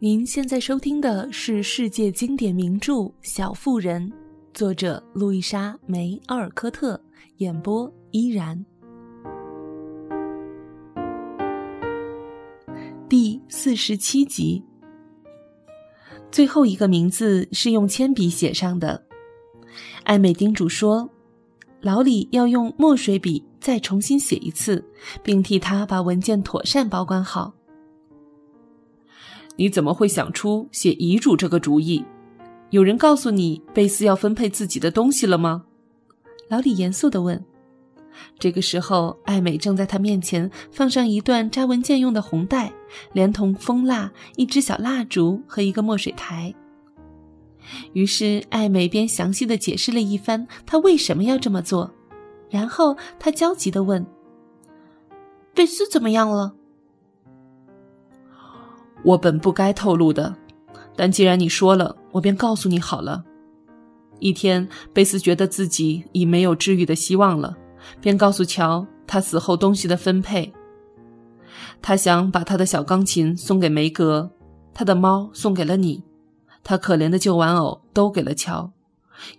您现在收听的是世界经典名著《小妇人》，作者路易莎·梅·奥尔科特，演播依然。第四十七集，最后一个名字是用铅笔写上的。艾美叮嘱说：“老李要用墨水笔再重新写一次，并替他把文件妥善保管好。”你怎么会想出写遗嘱这个主意？有人告诉你贝斯要分配自己的东西了吗？老李严肃地问。这个时候，艾美正在他面前放上一段扎文件用的红带，连同蜂蜡、一支小蜡烛和一个墨水台。于是，艾美边详细的解释了一番她为什么要这么做，然后她焦急地问：“贝斯怎么样了？”我本不该透露的，但既然你说了，我便告诉你好了。一天，贝斯觉得自己已没有治愈的希望了，便告诉乔他死后东西的分配。他想把他的小钢琴送给梅格，他的猫送给了你，他可怜的旧玩偶都给了乔，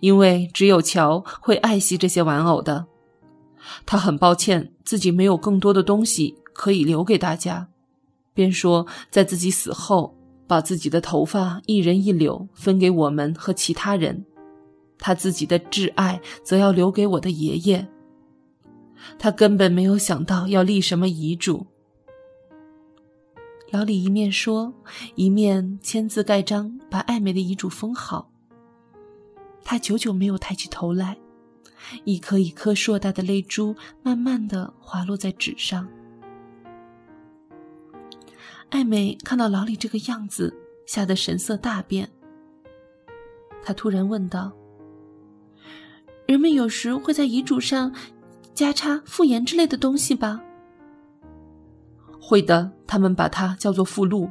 因为只有乔会爱惜这些玩偶的。他很抱歉自己没有更多的东西可以留给大家。便说，在自己死后，把自己的头发一人一绺分给我们和其他人，他自己的挚爱则要留给我的爷爷。他根本没有想到要立什么遗嘱。老李一面说，一面签字盖章，把艾美的遗嘱封好。他久久没有抬起头来，一颗一颗硕大的泪珠慢慢的滑落在纸上。艾美看到老李这个样子，吓得神色大变。她突然问道：“人们有时会在遗嘱上加插附言之类的东西吧？”“会的，他们把它叫做附录。”“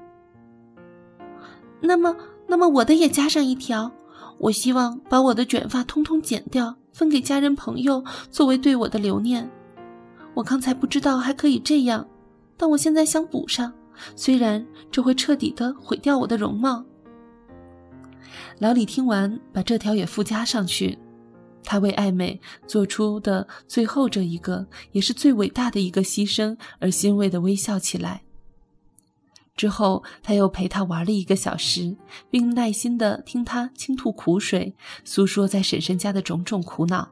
那么，那么我的也加上一条。我希望把我的卷发通通剪掉，分给家人朋友，作为对我的留念。我刚才不知道还可以这样，但我现在想补上。”虽然这会彻底的毁掉我的容貌，老李听完，把这条也附加上去。他为爱美做出的最后这一个，也是最伟大的一个牺牲，而欣慰的微笑起来。之后，他又陪她玩了一个小时，并耐心的听她倾吐苦水，诉说在婶婶家的种种苦恼。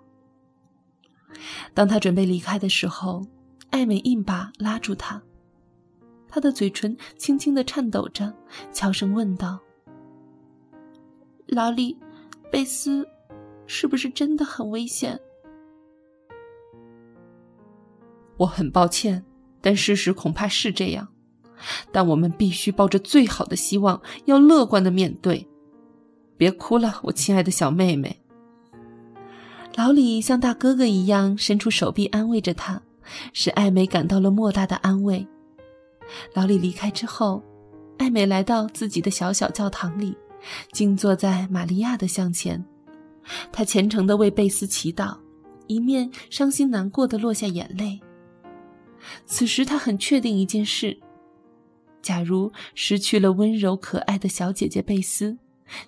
当他准备离开的时候，爱美一把拉住他。他的嘴唇轻轻的颤抖着，悄声问道：“老李，贝斯，是不是真的很危险？”我很抱歉，但事实恐怕是这样。但我们必须抱着最好的希望，要乐观的面对。别哭了，我亲爱的小妹妹。老李像大哥哥一样伸出手臂安慰着她，使艾美感到了莫大的安慰。老李离开之后，艾美来到自己的小小教堂里，静坐在玛利亚的像前。她虔诚地为贝斯祈祷，一面伤心难过的落下眼泪。此时，她很确定一件事：假如失去了温柔可爱的小姐姐贝斯，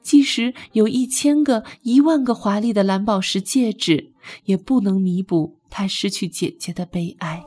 即使有一千个、一万个华丽的蓝宝石戒指，也不能弥补她失去姐姐的悲哀。